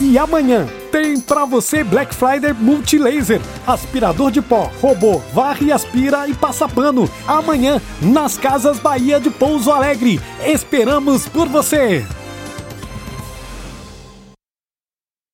E amanhã tem para você Black Friday Multilaser, aspirador de pó, robô, varre, aspira e passa pano. Amanhã nas Casas Bahia de Pouso Alegre. Esperamos por você.